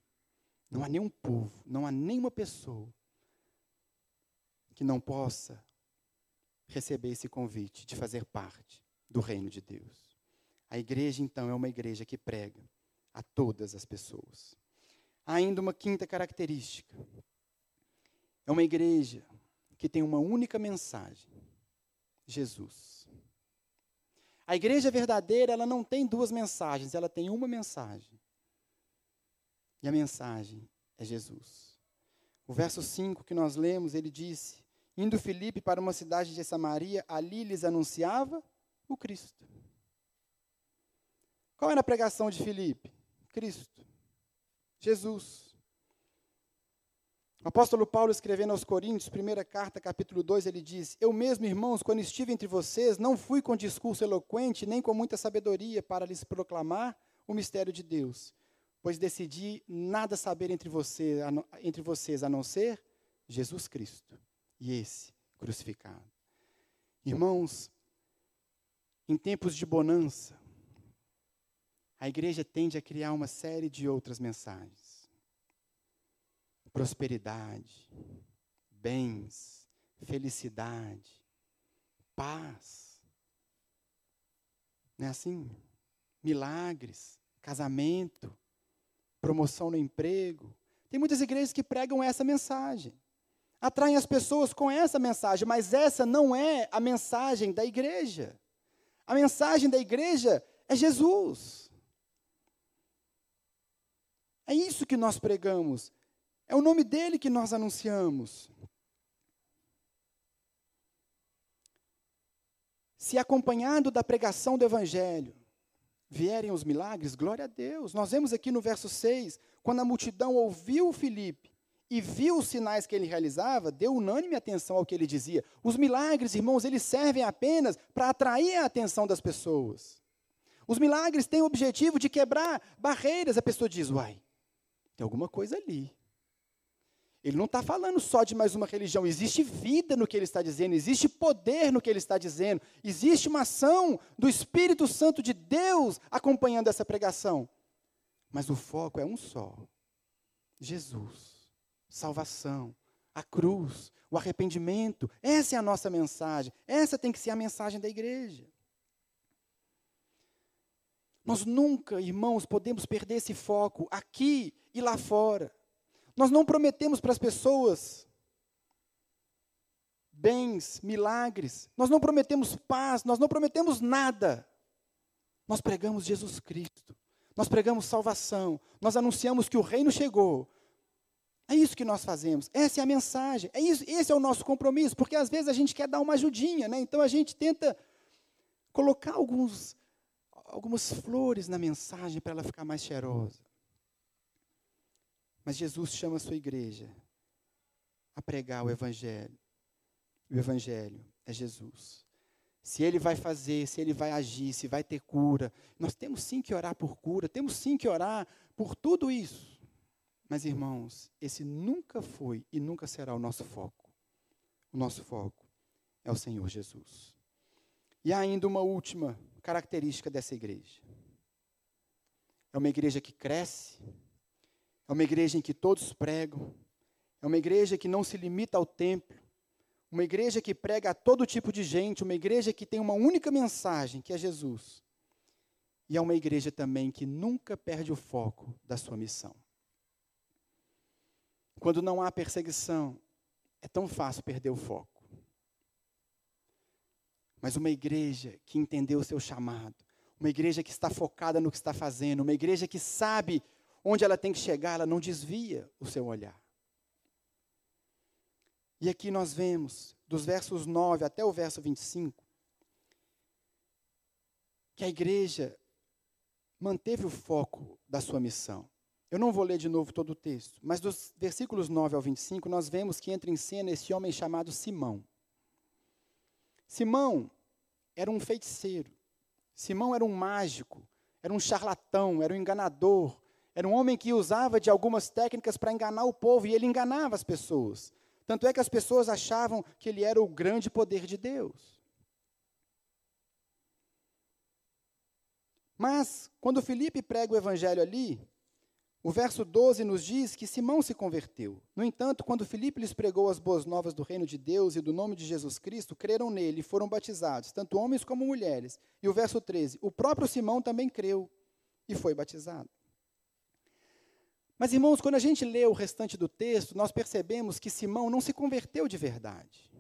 não há nenhum povo, não há nenhuma pessoa que não possa receber esse convite de fazer parte do reino de Deus. A igreja, então, é uma igreja que prega a todas as pessoas. Há ainda uma quinta característica. É uma igreja que tem uma única mensagem: Jesus. A igreja verdadeira, ela não tem duas mensagens, ela tem uma mensagem. E a mensagem é Jesus. O verso 5 que nós lemos, ele disse: Indo Filipe para uma cidade de Samaria, ali lhes anunciava o Cristo. Qual era a pregação de Filipe? Cristo. Jesus. O apóstolo Paulo, escrevendo aos Coríntios, primeira carta, capítulo 2, ele diz: Eu mesmo, irmãos, quando estive entre vocês, não fui com discurso eloquente, nem com muita sabedoria para lhes proclamar o mistério de Deus, pois decidi nada saber entre, você, entre vocês a não ser Jesus Cristo e esse crucificado. Irmãos, em tempos de bonança, a igreja tende a criar uma série de outras mensagens prosperidade, bens, felicidade, paz. Não é assim? Milagres, casamento, promoção no emprego. Tem muitas igrejas que pregam essa mensagem. Atraem as pessoas com essa mensagem, mas essa não é a mensagem da igreja. A mensagem da igreja é Jesus. É isso que nós pregamos. É o nome dele que nós anunciamos. Se acompanhado da pregação do Evangelho vierem os milagres, glória a Deus. Nós vemos aqui no verso 6, quando a multidão ouviu Filipe e viu os sinais que ele realizava, deu unânime atenção ao que ele dizia. Os milagres, irmãos, eles servem apenas para atrair a atenção das pessoas. Os milagres têm o objetivo de quebrar barreiras. A pessoa diz: Uai, tem alguma coisa ali. Ele não está falando só de mais uma religião, existe vida no que ele está dizendo, existe poder no que ele está dizendo, existe uma ação do Espírito Santo de Deus acompanhando essa pregação. Mas o foco é um só: Jesus, salvação, a cruz, o arrependimento. Essa é a nossa mensagem, essa tem que ser a mensagem da igreja. Nós nunca, irmãos, podemos perder esse foco aqui e lá fora. Nós não prometemos para as pessoas bens, milagres, nós não prometemos paz, nós não prometemos nada. Nós pregamos Jesus Cristo, nós pregamos salvação, nós anunciamos que o reino chegou. É isso que nós fazemos, essa é a mensagem, é isso, esse é o nosso compromisso, porque às vezes a gente quer dar uma ajudinha, né? então a gente tenta colocar alguns, algumas flores na mensagem para ela ficar mais cheirosa. Mas Jesus chama a sua igreja a pregar o Evangelho. O Evangelho é Jesus. Se ele vai fazer, se ele vai agir, se vai ter cura, nós temos sim que orar por cura, temos sim que orar por tudo isso. Mas, irmãos, esse nunca foi e nunca será o nosso foco. O nosso foco é o Senhor Jesus. E há ainda uma última característica dessa igreja. É uma igreja que cresce, é uma igreja em que todos pregam. É uma igreja que não se limita ao templo. Uma igreja que prega a todo tipo de gente. Uma igreja que tem uma única mensagem, que é Jesus. E é uma igreja também que nunca perde o foco da sua missão. Quando não há perseguição, é tão fácil perder o foco. Mas uma igreja que entendeu o seu chamado, uma igreja que está focada no que está fazendo, uma igreja que sabe onde ela tem que chegar, ela não desvia o seu olhar. E aqui nós vemos, dos versos 9 até o verso 25, que a igreja manteve o foco da sua missão. Eu não vou ler de novo todo o texto, mas dos versículos 9 ao 25, nós vemos que entra em cena esse homem chamado Simão. Simão era um feiticeiro. Simão era um mágico, era um charlatão, era um enganador, era um homem que usava de algumas técnicas para enganar o povo e ele enganava as pessoas. Tanto é que as pessoas achavam que ele era o grande poder de Deus. Mas, quando Felipe prega o evangelho ali, o verso 12 nos diz que Simão se converteu. No entanto, quando Filipe lhes pregou as boas novas do reino de Deus e do nome de Jesus Cristo, creram nele e foram batizados, tanto homens como mulheres. E o verso 13: o próprio Simão também creu e foi batizado. Mas, irmãos, quando a gente lê o restante do texto, nós percebemos que Simão não se converteu de verdade.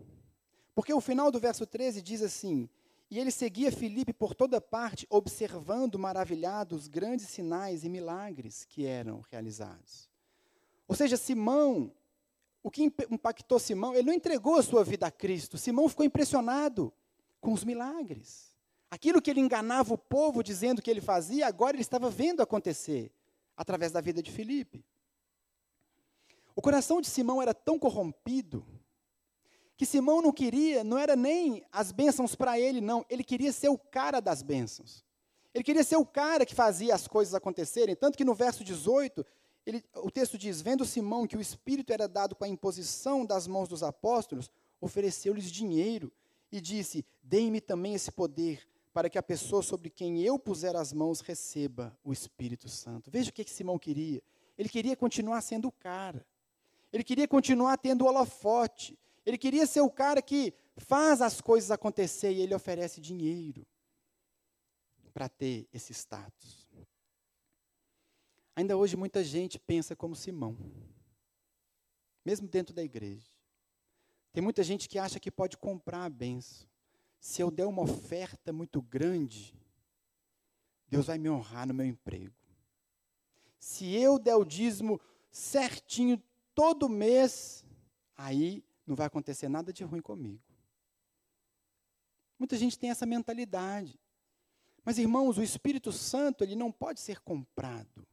Porque o final do verso 13 diz assim: e ele seguia Filipe por toda parte, observando maravilhado os grandes sinais e milagres que eram realizados. Ou seja, Simão, o que impactou Simão, ele não entregou a sua vida a Cristo. Simão ficou impressionado com os milagres. Aquilo que ele enganava o povo dizendo que ele fazia, agora ele estava vendo acontecer através da vida de Filipe. O coração de Simão era tão corrompido que Simão não queria, não era nem as bênçãos para ele, não. Ele queria ser o cara das bênçãos. Ele queria ser o cara que fazia as coisas acontecerem. Tanto que no verso 18, ele, o texto diz: Vendo Simão que o Espírito era dado com a imposição das mãos dos apóstolos, ofereceu-lhes dinheiro e disse: Deem-me também esse poder, para que a pessoa sobre quem eu puser as mãos receba o Espírito Santo. Veja o que, que Simão queria. Ele queria continuar sendo o cara. Ele queria continuar tendo o holofote. Ele queria ser o cara que faz as coisas acontecer e ele oferece dinheiro para ter esse status. Ainda hoje muita gente pensa como Simão, mesmo dentro da igreja. Tem muita gente que acha que pode comprar a benção. Se eu der uma oferta muito grande, Deus vai me honrar no meu emprego. Se eu der o dízimo certinho todo mês, aí não vai acontecer nada de ruim comigo. Muita gente tem essa mentalidade. Mas, irmãos, o Espírito Santo, ele não pode ser comprado.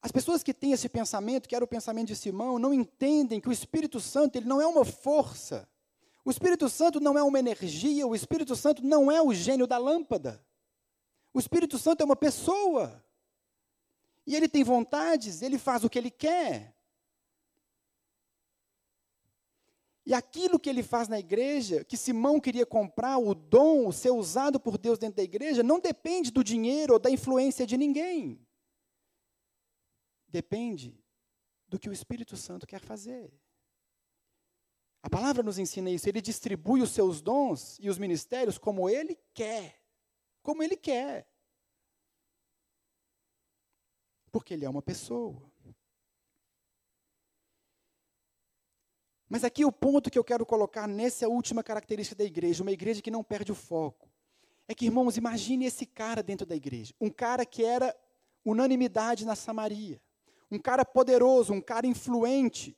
As pessoas que têm esse pensamento, que era o pensamento de Simão, não entendem que o Espírito Santo, ele não é uma força. O Espírito Santo não é uma energia, o Espírito Santo não é o gênio da lâmpada. O Espírito Santo é uma pessoa. E ele tem vontades, ele faz o que ele quer. E aquilo que ele faz na igreja, que Simão queria comprar, o dom, o ser usado por Deus dentro da igreja, não depende do dinheiro ou da influência de ninguém. Depende do que o Espírito Santo quer fazer. A palavra nos ensina isso. Ele distribui os seus dons e os ministérios como ele quer. Como ele quer. Porque ele é uma pessoa. Mas aqui o ponto que eu quero colocar nessa última característica da igreja, uma igreja que não perde o foco, é que, irmãos, imagine esse cara dentro da igreja. Um cara que era unanimidade na Samaria. Um cara poderoso, um cara influente.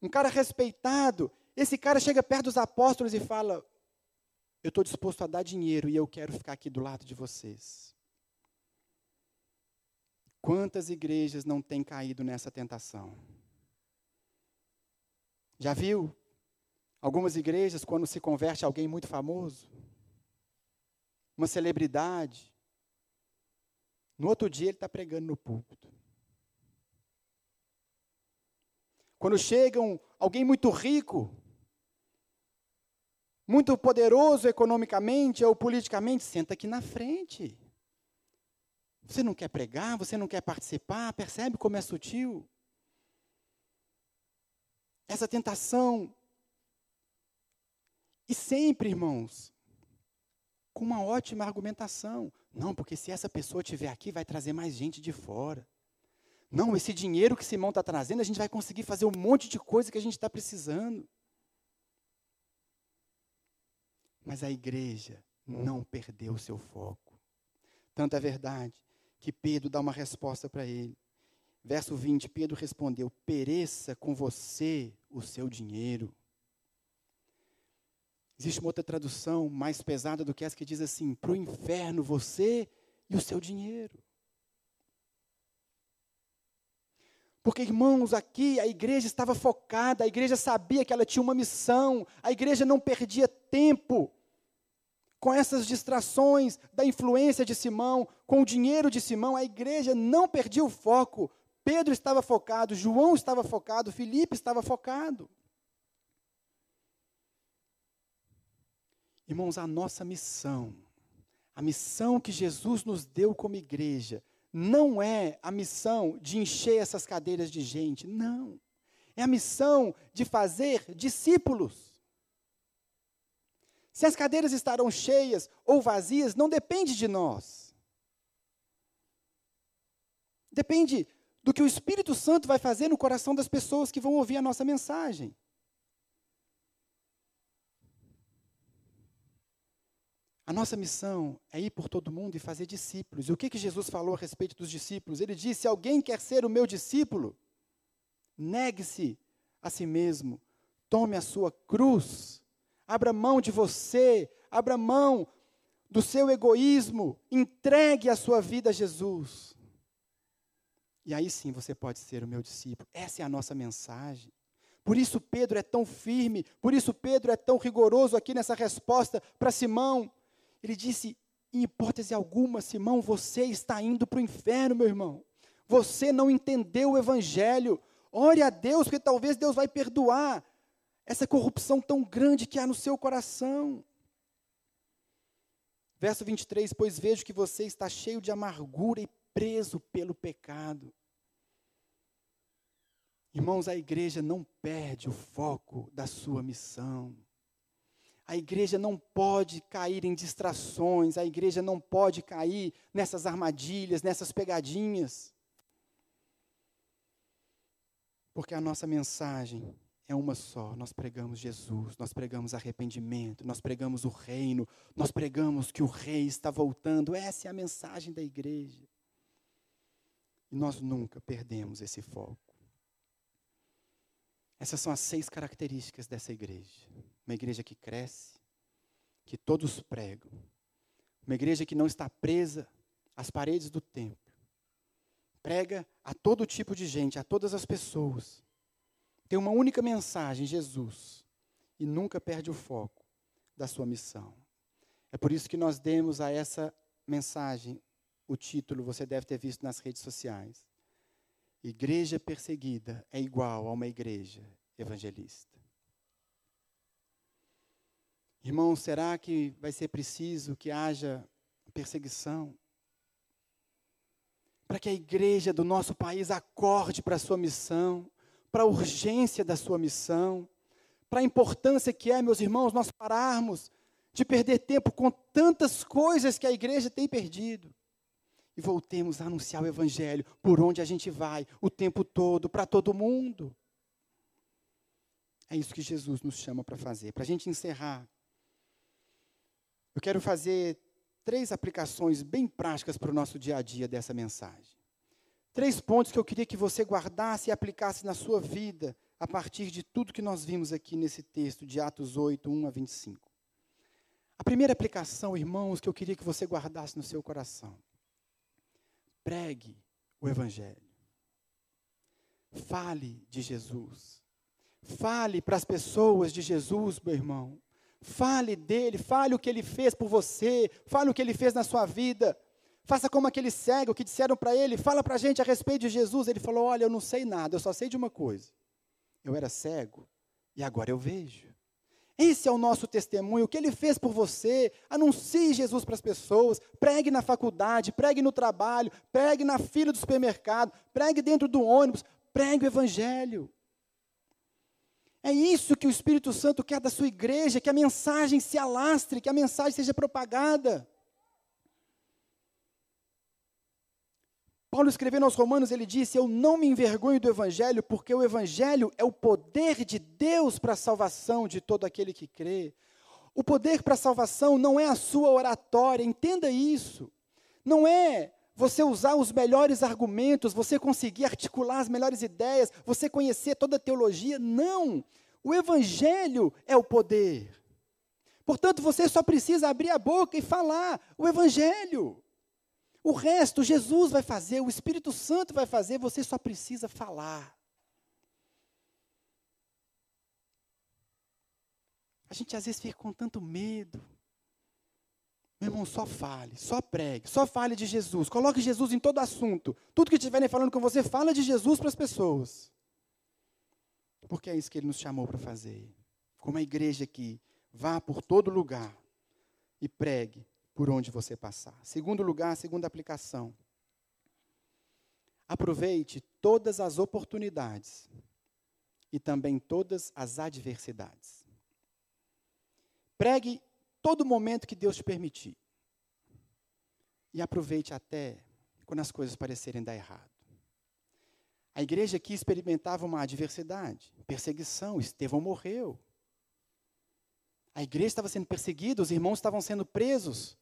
Um cara respeitado. Esse cara chega perto dos apóstolos e fala: Eu estou disposto a dar dinheiro e eu quero ficar aqui do lado de vocês. Quantas igrejas não têm caído nessa tentação? Já viu algumas igrejas quando se converte alguém muito famoso? Uma celebridade. No outro dia ele está pregando no púlpito. Quando chega alguém muito rico, muito poderoso economicamente ou politicamente, senta aqui na frente. Você não quer pregar, você não quer participar, percebe como é sutil? essa tentação. E sempre, irmãos, com uma ótima argumentação. Não, porque se essa pessoa estiver aqui, vai trazer mais gente de fora. Não, esse dinheiro que Simão está trazendo, a gente vai conseguir fazer um monte de coisa que a gente está precisando. Mas a igreja não perdeu o seu foco. Tanto é verdade que Pedro dá uma resposta para ele. Verso 20, Pedro respondeu: Pereça com você o seu dinheiro. Existe uma outra tradução mais pesada do que essa que diz assim: para o inferno você e o seu dinheiro. Porque, irmãos, aqui a igreja estava focada, a igreja sabia que ela tinha uma missão, a igreja não perdia tempo com essas distrações da influência de Simão, com o dinheiro de Simão, a igreja não perdia o foco. Pedro estava focado, João estava focado, Filipe estava focado. Irmãos, a nossa missão, a missão que Jesus nos deu como igreja, não é a missão de encher essas cadeiras de gente, não. É a missão de fazer discípulos. Se as cadeiras estarão cheias ou vazias, não depende de nós. Depende do que o Espírito Santo vai fazer no coração das pessoas que vão ouvir a nossa mensagem. A nossa missão é ir por todo mundo e fazer discípulos. E o que, que Jesus falou a respeito dos discípulos? Ele disse: se alguém quer ser o meu discípulo, negue-se a si mesmo, tome a sua cruz abra mão de você, abra mão do seu egoísmo, entregue a sua vida a Jesus. E aí sim você pode ser o meu discípulo. Essa é a nossa mensagem. Por isso Pedro é tão firme, por isso Pedro é tão rigoroso aqui nessa resposta para Simão. Ele disse: em hipótese alguma, Simão, você está indo para o inferno, meu irmão. Você não entendeu o evangelho. Ore a Deus, porque talvez Deus vai perdoar essa corrupção tão grande que há no seu coração. Verso 23: Pois vejo que você está cheio de amargura e preso pelo pecado. Irmãos, a igreja não perde o foco da sua missão. A igreja não pode cair em distrações, a igreja não pode cair nessas armadilhas, nessas pegadinhas. Porque a nossa mensagem é uma só. Nós pregamos Jesus, nós pregamos arrependimento, nós pregamos o reino, nós pregamos que o rei está voltando. Essa é a mensagem da igreja. E nós nunca perdemos esse foco. Essas são as seis características dessa igreja. Uma igreja que cresce, que todos pregam. Uma igreja que não está presa às paredes do templo. Prega a todo tipo de gente, a todas as pessoas tem uma única mensagem, Jesus, e nunca perde o foco da sua missão. É por isso que nós demos a essa mensagem o título, você deve ter visto nas redes sociais. Igreja perseguida é igual a uma igreja evangelista. Irmão, será que vai ser preciso que haja perseguição? Para que a igreja do nosso país acorde para a sua missão, para a urgência da sua missão, para a importância que é, meus irmãos, nós pararmos de perder tempo com tantas coisas que a igreja tem perdido. E voltemos a anunciar o Evangelho por onde a gente vai, o tempo todo, para todo mundo. É isso que Jesus nos chama para fazer. Para a gente encerrar, eu quero fazer três aplicações bem práticas para o nosso dia a dia dessa mensagem. Três pontos que eu queria que você guardasse e aplicasse na sua vida, a partir de tudo que nós vimos aqui nesse texto de Atos 8, 1 a 25. A primeira aplicação, irmãos, que eu queria que você guardasse no seu coração. Pregue o Evangelho. Fale de Jesus. Fale para as pessoas de Jesus, meu irmão. Fale dele, fale o que ele fez por você, fale o que ele fez na sua vida. Faça como aquele cego que disseram para ele: fala para a gente a respeito de Jesus. Ele falou: olha, eu não sei nada, eu só sei de uma coisa. Eu era cego e agora eu vejo. Esse é o nosso testemunho, o que ele fez por você. Anuncie Jesus para as pessoas, pregue na faculdade, pregue no trabalho, pregue na fila do supermercado, pregue dentro do ônibus, pregue o evangelho. É isso que o Espírito Santo quer da sua igreja, que a mensagem se alastre, que a mensagem seja propagada. Paulo escrevendo aos Romanos, ele disse: Eu não me envergonho do Evangelho, porque o Evangelho é o poder de Deus para a salvação de todo aquele que crê. O poder para a salvação não é a sua oratória, entenda isso. Não é você usar os melhores argumentos, você conseguir articular as melhores ideias, você conhecer toda a teologia. Não! O Evangelho é o poder. Portanto, você só precisa abrir a boca e falar o Evangelho. O resto, Jesus vai fazer, o Espírito Santo vai fazer, você só precisa falar. A gente às vezes fica com tanto medo. Meu irmão, só fale, só pregue, só fale de Jesus. Coloque Jesus em todo assunto. Tudo que estiverem falando com você, fala de Jesus para as pessoas. Porque é isso que ele nos chamou para fazer. Como a igreja aqui, vá por todo lugar e pregue por onde você passar. Segundo lugar, segunda aplicação. Aproveite todas as oportunidades e também todas as adversidades. Pregue todo momento que Deus te permitir. E aproveite até quando as coisas parecerem dar errado. A igreja aqui experimentava uma adversidade, perseguição, Estevão morreu. A igreja estava sendo perseguida, os irmãos estavam sendo presos.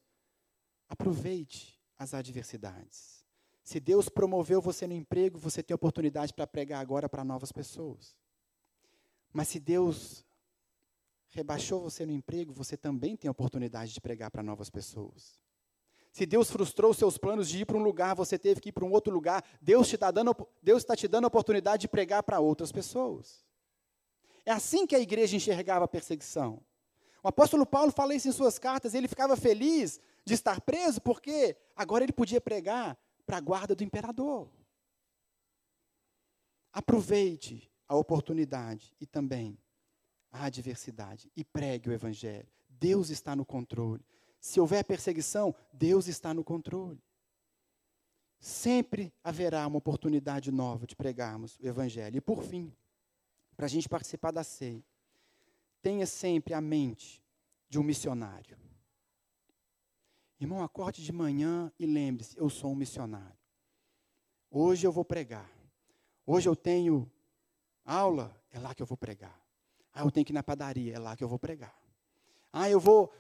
Aproveite as adversidades. Se Deus promoveu você no emprego, você tem oportunidade para pregar agora para novas pessoas. Mas se Deus rebaixou você no emprego, você também tem a oportunidade de pregar para novas pessoas. Se Deus frustrou seus planos de ir para um lugar, você teve que ir para um outro lugar, Deus está está te dando a oportunidade de pregar para outras pessoas. É assim que a igreja enxergava a perseguição. O apóstolo Paulo fala isso em suas cartas, ele ficava feliz de estar preso porque agora ele podia pregar para a guarda do imperador. Aproveite a oportunidade e também a adversidade e pregue o Evangelho. Deus está no controle. Se houver perseguição, Deus está no controle. Sempre haverá uma oportunidade nova de pregarmos o Evangelho. E por fim, para a gente participar da ceia, tenha sempre a mente de um missionário. Irmão, acorde de manhã e lembre-se: eu sou um missionário. Hoje eu vou pregar. Hoje eu tenho aula, é lá que eu vou pregar. Ah, eu tenho que ir na padaria, é lá que eu vou pregar. Ah, eu vou,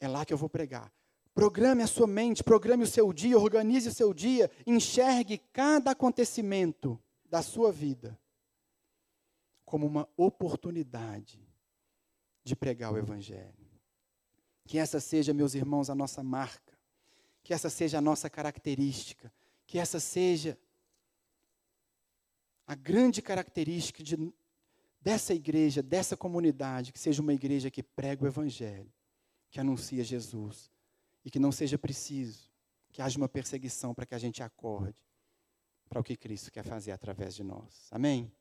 é lá que eu vou pregar. Programe a sua mente, programe o seu dia, organize o seu dia, enxergue cada acontecimento da sua vida como uma oportunidade de pregar o Evangelho. Que essa seja, meus irmãos, a nossa marca, que essa seja a nossa característica, que essa seja a grande característica de dessa igreja, dessa comunidade, que seja uma igreja que prega o Evangelho, que anuncia Jesus, e que não seja preciso que haja uma perseguição para que a gente acorde para o que Cristo quer fazer através de nós. Amém?